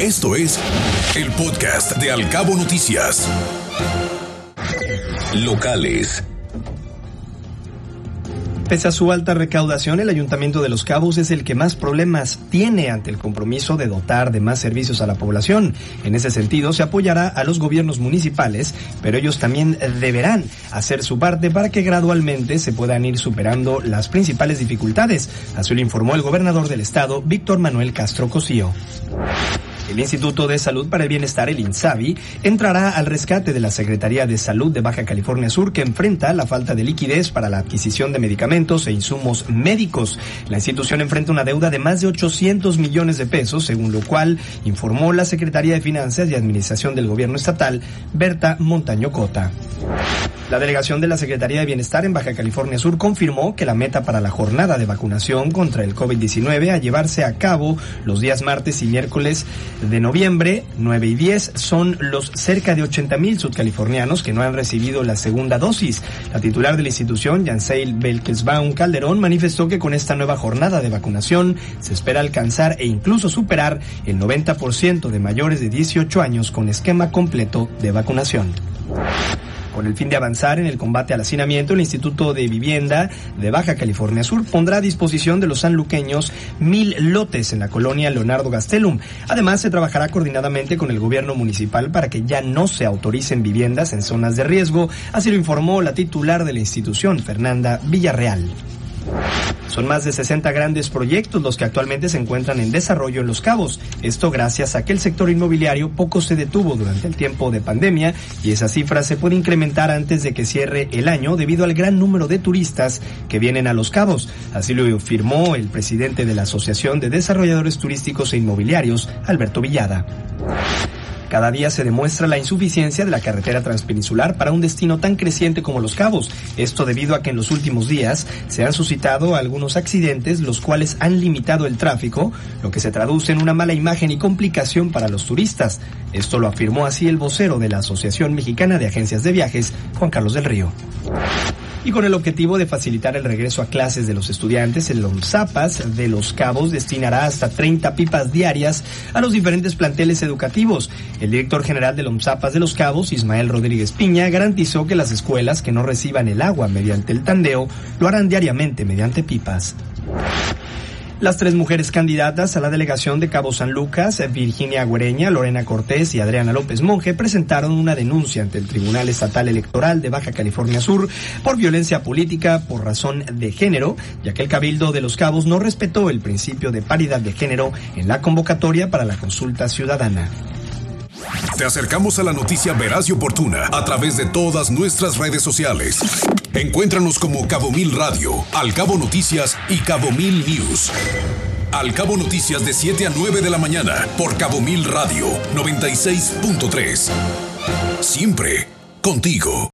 Esto es el podcast de Alcabo Noticias. Locales. Pese a su alta recaudación, el Ayuntamiento de Los Cabos es el que más problemas tiene ante el compromiso de dotar de más servicios a la población. En ese sentido, se apoyará a los gobiernos municipales, pero ellos también deberán hacer su parte para que gradualmente se puedan ir superando las principales dificultades. Así lo informó el gobernador del estado, Víctor Manuel Castro Cosío. El Instituto de Salud para el Bienestar, el INSABI, entrará al rescate de la Secretaría de Salud de Baja California Sur que enfrenta la falta de liquidez para la adquisición de medicamentos e insumos médicos. La institución enfrenta una deuda de más de 800 millones de pesos, según lo cual informó la Secretaría de Finanzas y Administración del Gobierno Estatal, Berta Montaño Cota. La delegación de la Secretaría de Bienestar en Baja California Sur confirmó que la meta para la jornada de vacunación contra el COVID-19 a llevarse a cabo los días martes y miércoles de noviembre 9 y 10 son los cerca de 80 mil sudcalifornianos que no han recibido la segunda dosis. La titular de la institución, Janseil Belkesbaum Calderón, manifestó que con esta nueva jornada de vacunación se espera alcanzar e incluso superar el 90% de mayores de 18 años con esquema completo de vacunación. Con el fin de avanzar en el combate al hacinamiento, el Instituto de Vivienda de Baja California Sur pondrá a disposición de los sanluqueños mil lotes en la colonia Leonardo Gastelum. Además, se trabajará coordinadamente con el gobierno municipal para que ya no se autoricen viviendas en zonas de riesgo, así lo informó la titular de la institución, Fernanda Villarreal. Son más de 60 grandes proyectos los que actualmente se encuentran en desarrollo en Los Cabos. Esto gracias a que el sector inmobiliario poco se detuvo durante el tiempo de pandemia y esa cifra se puede incrementar antes de que cierre el año debido al gran número de turistas que vienen a Los Cabos. Así lo afirmó el presidente de la Asociación de Desarrolladores Turísticos e Inmobiliarios, Alberto Villada. Cada día se demuestra la insuficiencia de la carretera transpeninsular para un destino tan creciente como Los Cabos. Esto debido a que en los últimos días se han suscitado algunos accidentes los cuales han limitado el tráfico, lo que se traduce en una mala imagen y complicación para los turistas. Esto lo afirmó así el vocero de la Asociación Mexicana de Agencias de Viajes, Juan Carlos del Río y con el objetivo de facilitar el regreso a clases de los estudiantes, el Zapas de Los Cabos destinará hasta 30 pipas diarias a los diferentes planteles educativos. El director general de Zapas de Los Cabos, Ismael Rodríguez Piña, garantizó que las escuelas que no reciban el agua mediante el tandeo lo harán diariamente mediante pipas. Las tres mujeres candidatas a la delegación de Cabo San Lucas, Virginia Güereña, Lorena Cortés y Adriana López Monje, presentaron una denuncia ante el Tribunal Estatal Electoral de Baja California Sur por violencia política por razón de género, ya que el Cabildo de los Cabos no respetó el principio de paridad de género en la convocatoria para la consulta ciudadana. Te acercamos a la noticia veraz y oportuna a través de todas nuestras redes sociales. Encuéntranos como Cabo Mil Radio, Al Cabo Noticias y Cabo Mil News. Al Cabo Noticias de 7 a 9 de la mañana por Cabo Mil Radio 96.3. Siempre contigo.